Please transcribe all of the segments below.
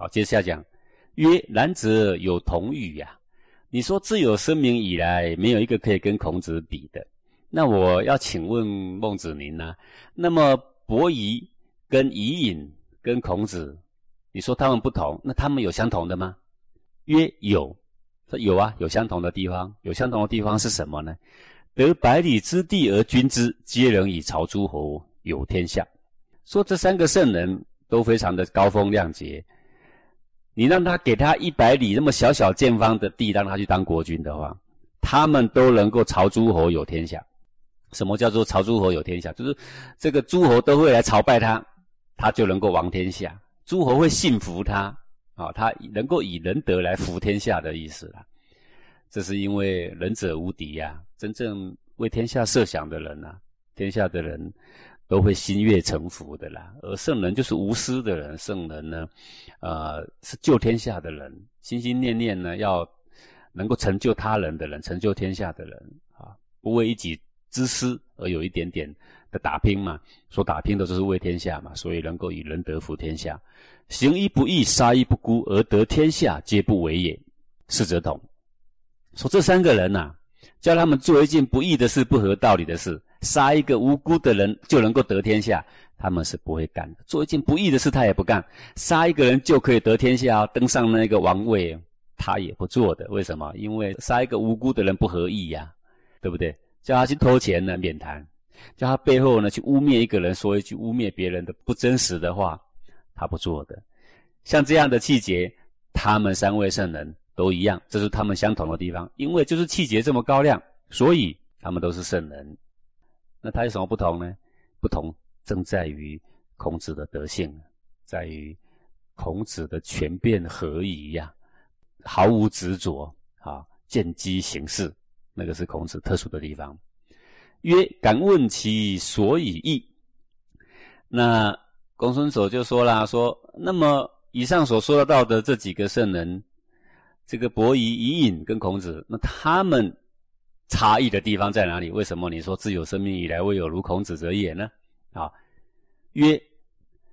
好，接下来讲曰：然则有同语呀。你说自有生明以来，没有一个可以跟孔子比的。那我要请问孟子您呢？那么伯夷跟伊尹跟孔子，你说他们不同，那他们有相同的吗？曰有，说有啊，有相同的地方。有相同的地方是什么呢？得百里之地而君之，皆能以朝诸侯，有天下。说这三个圣人都非常的高风亮节，你让他给他一百里那么小小建方的地，让他去当国君的话，他们都能够朝诸侯，有天下。什么叫做朝诸侯有天下？就是这个诸侯都会来朝拜他，他就能够王天下。诸侯会信服他，啊，他能够以仁德来服天下的意思了。这是因为仁者无敌呀，真正为天下设想的人呐，天下的人都会心悦诚服的啦。而圣人就是无私的人，圣人呢，呃，是救天下的人，心心念念呢要能够成就他人的人，成就天下的人啊，不为一己。之私而有一点点的打拼嘛，所打拼的就是为天下嘛，所以能够以仁德服天下，行一不义，杀一不孤，而得天下，皆不为也。是则同。说这三个人呐，叫他们做一件不义的事、不合道理的事，杀一个无辜的人就能够得天下，他们是不会干的。做一件不义的事，他也不干；杀一个人就可以得天下，登上那个王位，他也不做的。为什么？因为杀一个无辜的人不合义呀，对不对？叫他去偷钱呢，免谈；叫他背后呢去污蔑一个人，说一句污蔑别人的不真实的话，他不做的。像这样的气节，他们三位圣人都一样，这是他们相同的地方。因为就是气节这么高亮，所以他们都是圣人。那他有什么不同呢？不同正在于孔子的德性，在于孔子的全变合一呀，毫无执着啊，见机行事。那个是孔子特殊的地方。曰：敢问其所以义？那公孙丑就说了：说那么以上所说到的这几个圣人，这个伯夷、伊尹跟孔子，那他们差异的地方在哪里？为什么你说自有生命以来未有如孔子者也呢？啊，曰：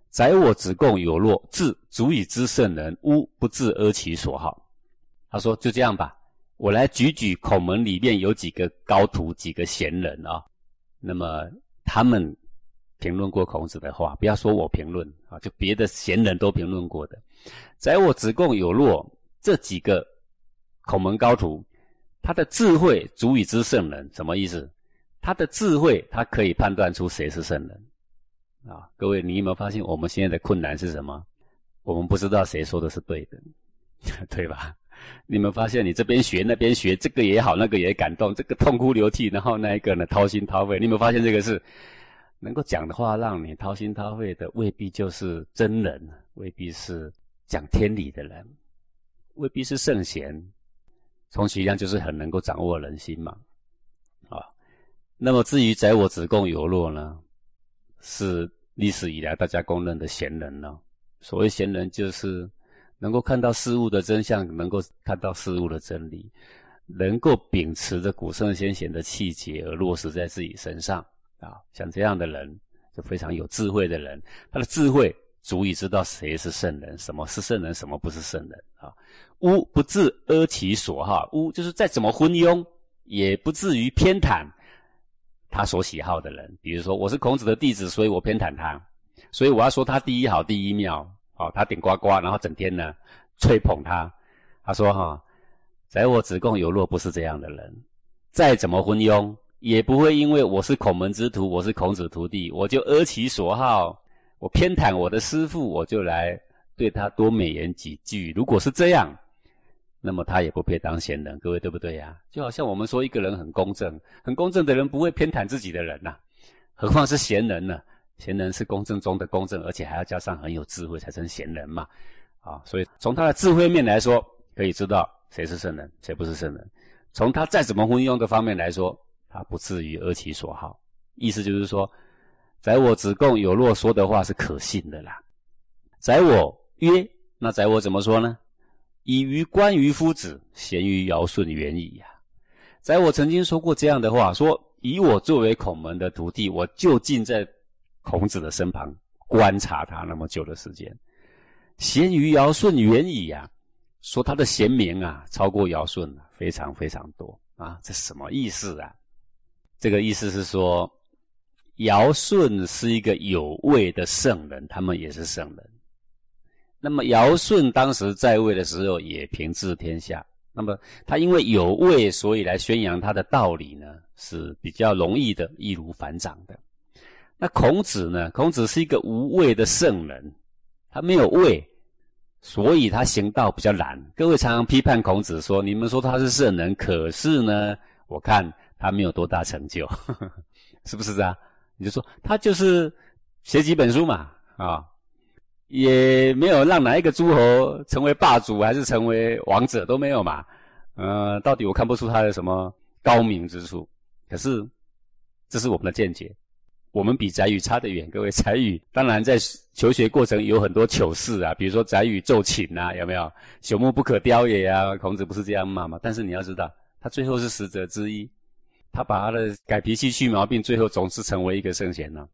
宰我子贡有若智，足以知圣人，吾不自而其所好。他说：就这样吧。我来举举孔门里面有几个高徒、几个贤人啊，那么他们评论过孔子的话，不要说我评论啊，就别的贤人都评论过的。在我子贡有若这几个孔门高徒，他的智慧足以知圣人，什么意思？他的智慧，他可以判断出谁是圣人啊。各位，你有没有发现我们现在的困难是什么？我们不知道谁说的是对的，对吧？你们发现，你这边学那边学，这个也好，那个也感动，这个痛哭流涕，然后那一个呢掏心掏肺。你有没有发现，这个是能够讲的话让你掏心掏肺的，未必就是真人，未必是讲天理的人，未必是圣贤。充其量就是很能够掌握人心嘛，啊。那么至于宰我子贡有若呢，是历史以来大家公认的贤人呢。所谓贤人，就是。能够看到事物的真相，能够看到事物的真理，能够秉持着古圣先贤的气节而落实在自己身上啊，像这样的人就非常有智慧的人，他的智慧足以知道谁是圣人，什么是圣人，什么不是圣人啊。吾不自阿其所好，吾就是再怎么昏庸，也不至于偏袒他所喜好的人。比如说，我是孔子的弟子，所以我偏袒他，所以我要说他第一好，第一妙。哦，他顶呱呱，然后整天呢吹捧他。他说：“哈，在我子贡有若不是这样的人，再怎么昏庸，也不会因为我是孔门之徒，我是孔子徒弟，我就阿其所好，我偏袒我的师父，我就来对他多美言几句。如果是这样，那么他也不配当贤人。各位对不对呀？就好像我们说一个人很公正，很公正的人不会偏袒自己的人呐，何况是贤人呢？”贤人是公正中的公正，而且还要加上很有智慧，才成贤人嘛。啊，所以从他的智慧面来说，可以知道谁是圣人，谁不是圣人。从他再怎么昏庸的方面来说，他不至于阿其所好。意思就是说，宰我子贡有若说的话是可信的啦。宰我曰，那宰我怎么说呢？以于关于夫子，贤于尧舜远矣呀。宰我曾经说过这样的话，说以我作为孔门的徒弟，我就近在。孔子的身旁观察他那么久的时间，贤于尧舜远矣啊！说他的贤明啊，超过尧舜非常非常多啊！这什么意思啊？这个意思是说，尧舜是一个有位的圣人，他们也是圣人。那么尧舜当时在位的时候，也平治天下。那么他因为有位，所以来宣扬他的道理呢，是比较容易的，易如反掌的。那孔子呢？孔子是一个无位的圣人，他没有位，所以他行道比较难。各位常常批判孔子说：“你们说他是圣人，可是呢，我看他没有多大成就，是不是啊？”你就说他就是写几本书嘛，啊。也没有让哪一个诸侯成为霸主，还是成为王者都没有嘛？呃，到底我看不出他的什么高明之处。可是，这是我们的见解。我们比翟宇差得远。各位，翟宇当然在求学过程有很多糗事啊，比如说翟宇奏琴啊，有没有？朽木不可雕也啊，孔子不是这样骂吗？但是你要知道，他最后是使者之一，他把他的改脾气、去毛病，最后总是成为一个圣贤呢。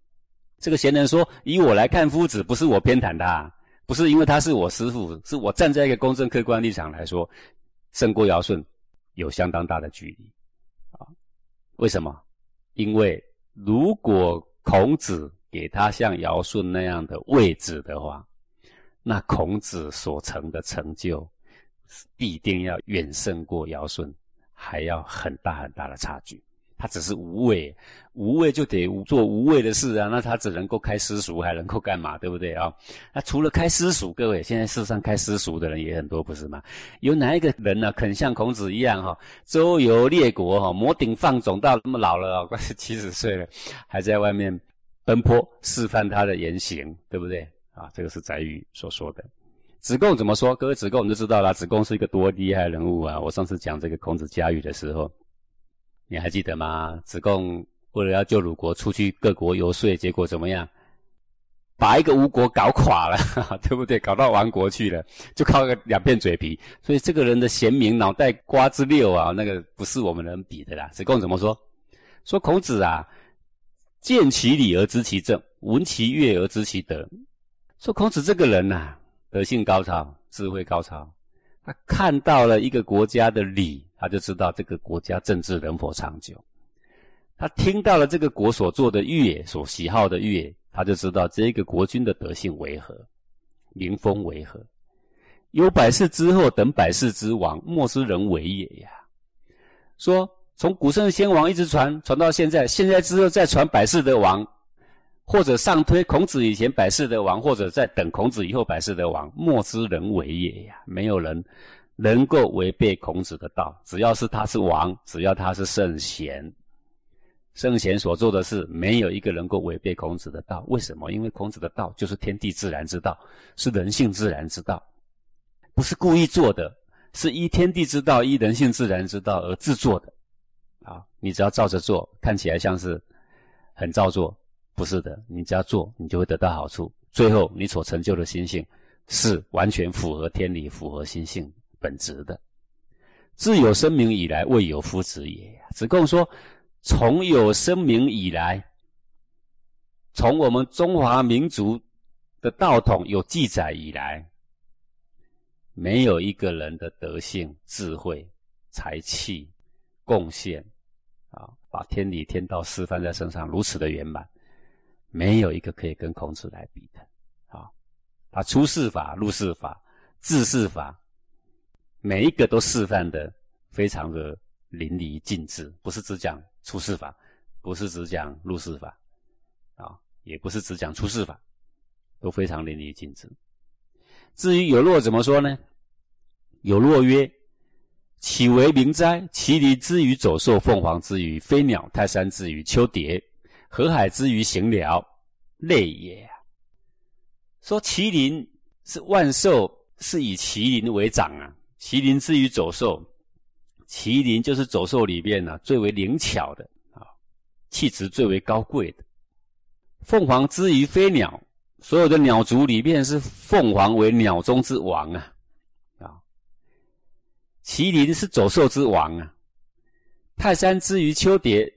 这个贤人说：“以我来看夫子，不是我偏袒他，不是因为他是我师父，是我站在一个公正客观立场来说，胜过尧舜有相当大的距离。啊，为什么？因为如果孔子给他像尧舜那样的位置的话，那孔子所成的成就，必定要远胜过尧舜，还要很大很大的差距。”他只是无畏，无畏就得做无畏的事啊。那他只能够开私塾，还能够干嘛？对不对啊？那除了开私塾，各位现在世上开私塾的人也很多，不是吗？有哪一个人呢，肯像孔子一样哈，周游列国哈，摩顶放踵，到那么老了，快七十岁了，还在外面奔波示范他的言行，对不对啊？这个是宰予所说的。子贡怎么说？各位子贡我们就知道了。子贡是一个多厉害人物啊！我上次讲这个孔子家语的时候。你还记得吗？子贡为了要救鲁国，出去各国游说，结果怎么样？把一个吴国搞垮了，对不对？搞到亡国去了，就靠个两片嘴皮。所以这个人的贤明，脑袋瓜子六啊，那个不是我们能比的啦。子贡怎么说？说孔子啊，见其理而知其政，闻其乐而知其德。说孔子这个人呐，德性高超，智慧高超。他看到了一个国家的理。他就知道这个国家政治能否长久。他听到了这个国所做的乐，所喜好的乐，他就知道这个国君的德性为何，民风为何。有百世之后，等百世之王，莫之人为也呀。说从古圣先王一直传传到现在，现在之后再传百世的王，或者上推孔子以前百世的王，或者在等孔子以后百世的王，莫之人为也呀。没有人。能够违背孔子的道，只要是他是王，只要他是圣贤，圣贤所做的事，没有一个能够违背孔子的道。为什么？因为孔子的道就是天地自然之道，是人性自然之道，不是故意做的，是依天地之道、依人性自然之道而制作的。啊，你只要照着做，看起来像是很照做，不是的。你只要做，你就会得到好处。最后，你所成就的心性是完全符合天理、符合心性。本质的，自有生明以来，未有夫子也。子贡说：“从有生明以来，从我们中华民族的道统有记载以来，没有一个人的德性、智慧、才气、贡献啊，把天理天道示范在身上如此的圆满，没有一个可以跟孔子来比的。啊，他出世法、入世法、治世法。”每一个都示范的非常的淋漓尽致，不是只讲出世法，不是只讲入世法，啊，也不是只讲出世法，都非常淋漓尽致。至于有若怎么说呢？有若曰：“岂为名哉？麒麟之于走兽，凤凰之于飞鸟，泰山之于秋蝶，河海之于行鸟，类也。”说麒麟是万兽，是以麒麟为长啊。麒麟之于走兽，麒麟就是走兽里面呢最为灵巧的啊，气质最为高贵的。凤凰之于飞鸟，所有的鸟族里面是凤凰为鸟中之王啊啊。麒麟是走兽之王啊。泰山之于秋蝶，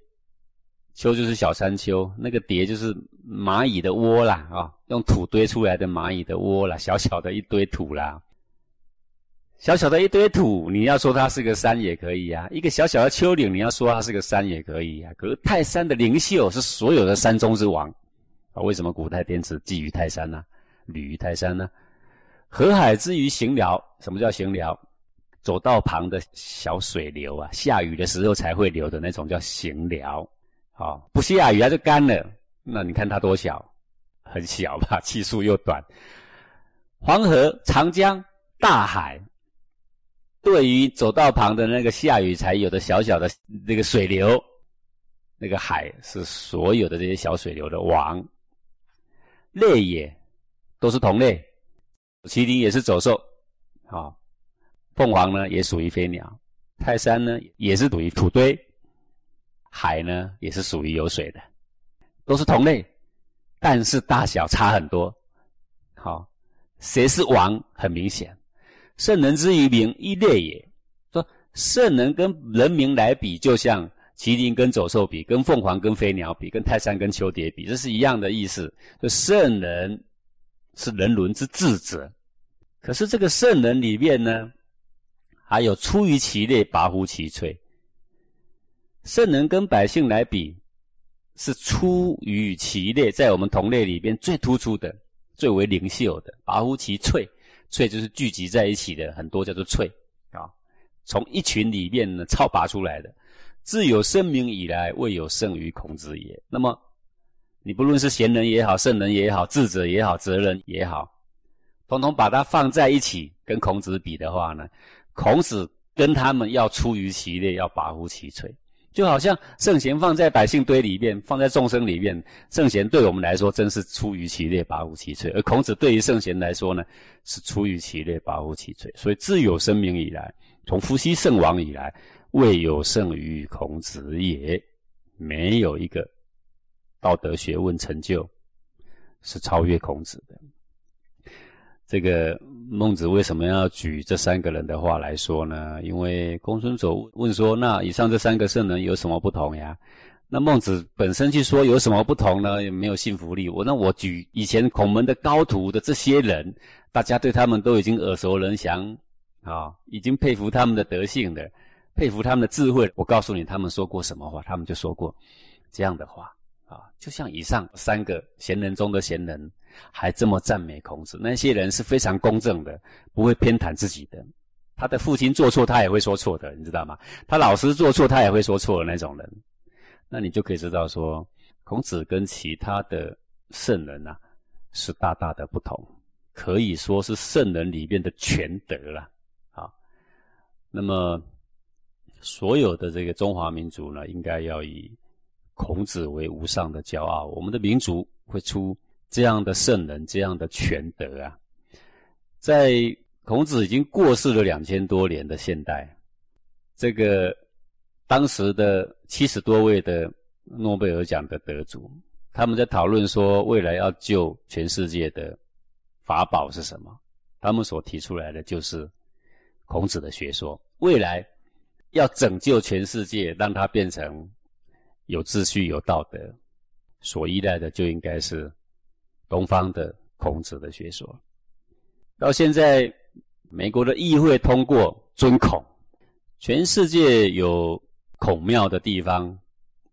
丘就是小山丘，那个蝶就是蚂蚁的窝啦，啊，用土堆出来的蚂蚁的窝啦，小小的一堆土啦，小小的一堆土，你要说它是个山也可以啊，一个小小的丘陵，你要说它是个山也可以啊。可是泰山的灵秀是所有的山中之王啊，为什么古代天子寄于泰山呢？旅于泰山呢？河海之于行寮，什么叫行寮？走道旁的小水流啊，下雨的时候才会流的那种叫行寮。好，不下雨它就干了。那你看它多小，很小吧？气数又短。黄河、长江、大海，对于走道旁的那个下雨才有的小小的那个水流，那个海是所有的这些小水流的王。类也，都是同类。麒麟也是走兽，好，凤凰呢也属于飞鸟，泰山呢也是属于土堆，海呢也是属于有水的，都是同类，但是大小差很多。好，谁是王？很明显，圣人之于民，一列也。说圣人跟人民来比，就像麒麟跟走兽比，跟凤凰跟飞鸟比，跟泰山跟丘蝶比，这是一样的意思。就圣人是人伦之智者。可是这个圣人里面呢，还有出于其类，拔乎其萃。圣人跟百姓来比，是出于其类，在我们同类里边最突出的、最为灵秀的，拔乎其萃。萃就是聚集在一起的，很多叫做萃啊。从一群里面呢，超拔出来的。自有生民以来，未有胜于孔子也。那么，你不论是贤人也好，圣人也好，智者也好，哲人也好。统统把它放在一起，跟孔子比的话呢，孔子跟他们要出于其类，要拔乎其萃，就好像圣贤放在百姓堆里面，放在众生里面，圣贤对我们来说真是出于其类，拔乎其萃；而孔子对于圣贤来说呢，是出于其类，拔乎其萃。所以自有生民以来，从伏羲圣王以来，未有胜于孔子也，没有一个道德学问成就是超越孔子的。这个孟子为什么要举这三个人的话来说呢？因为公孙丑问说：“那以上这三个圣人有什么不同呀？”那孟子本身去说有什么不同呢？也没有信服力。我那我举以前孔门的高徒的这些人，大家对他们都已经耳熟能详啊，已经佩服他们的德性的，佩服他们的智慧。我告诉你，他们说过什么话？他们就说过这样的话啊，就像以上三个贤人中的贤人。还这么赞美孔子，那些人是非常公正的，不会偏袒自己的。他的父亲做错，他也会说错的，你知道吗？他老师做错，他也会说错的那种人。那你就可以知道说，孔子跟其他的圣人呐，是大大的不同，可以说是圣人里面的全德了。啊，那么所有的这个中华民族呢，应该要以孔子为无上的骄傲。我们的民族会出。这样的圣人，这样的全德啊，在孔子已经过世了两千多年的现代，这个当时的七十多位的诺贝尔奖的得主，他们在讨论说，未来要救全世界的法宝是什么？他们所提出来的就是孔子的学说。未来要拯救全世界，让它变成有秩序、有道德，所依赖的就应该是。东方的孔子的学说，到现在，美国的议会通过尊孔，全世界有孔庙的地方，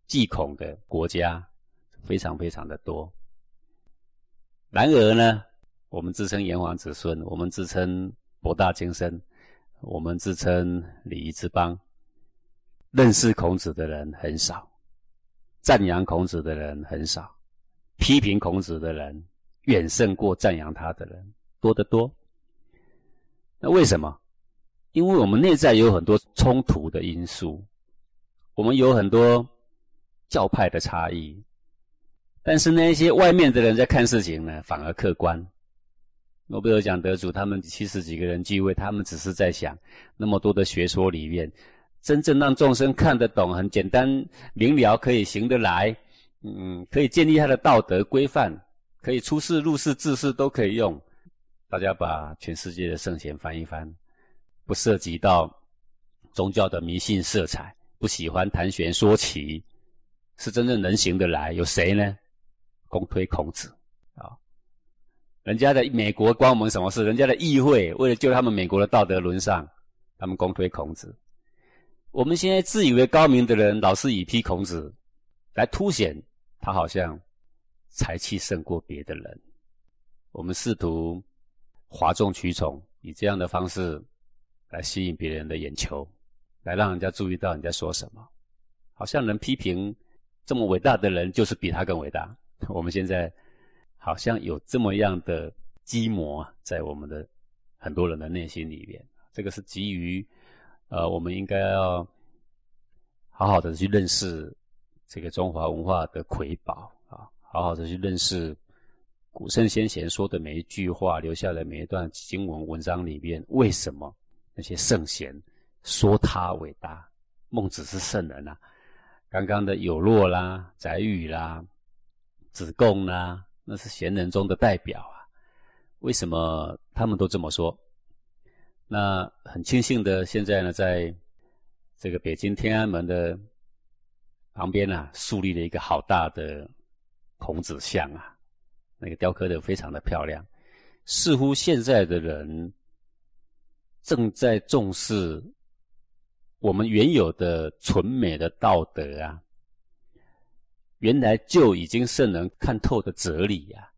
祭孔的国家非常非常的多。然而呢，我们自称炎黄子孙，我们自称博大精深，我们自称礼仪之邦，认识孔子的人很少，赞扬孔子的人很少。批评孔子的人远胜过赞扬他的人多得多。那为什么？因为我们内在有很多冲突的因素，我们有很多教派的差异。但是那些外面的人在看事情呢，反而客观。诺贝尔奖得主他们七十几个人聚会，他们只是在想那么多的学说里面，真正让众生看得懂、很简单明了、可以行得来。嗯，可以建立他的道德规范，可以出世入世治世都可以用。大家把全世界的圣贤翻一翻，不涉及到宗教的迷信色彩，不喜欢谈玄说奇，是真正能行得来，有谁呢？公推孔子啊！人家的美国关我们什么事？人家的议会为了救他们美国的道德沦丧，他们公推孔子。我们现在自以为高明的人，老是以批孔子，来凸显他好像才气胜过别的人。我们试图哗众取宠，以这样的方式来吸引别人的眼球，来让人家注意到你在说什么。好像能批评这么伟大的人，就是比他更伟大。我们现在好像有这么样的积魔在我们的很多人的内心里面，这个是基于呃，我们应该要好好的去认识这个中华文化的瑰宝啊，好好的去认识古圣先贤说的每一句话，留下的每一段经文文章里面，为什么那些圣贤说他伟大？孟子是圣人啊，刚刚的有若啦、宰予啦。子贡啦，那是贤人中的代表啊。为什么他们都这么说？那很庆幸的，现在呢，在这个北京天安门的旁边啊，树立了一个好大的孔子像啊，那个雕刻的非常的漂亮。似乎现在的人正在重视我们原有的纯美的道德啊。原来就已经圣人看透的哲理呀，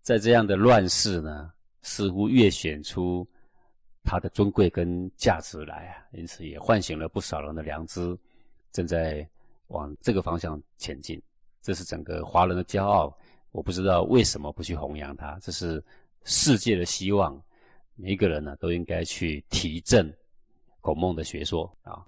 在这样的乱世呢，似乎越显出它的尊贵跟价值来啊，因此也唤醒了不少人的良知，正在往这个方向前进。这是整个华人的骄傲，我不知道为什么不去弘扬它，这是世界的希望。每一个人呢，都应该去提振孔孟的学说啊。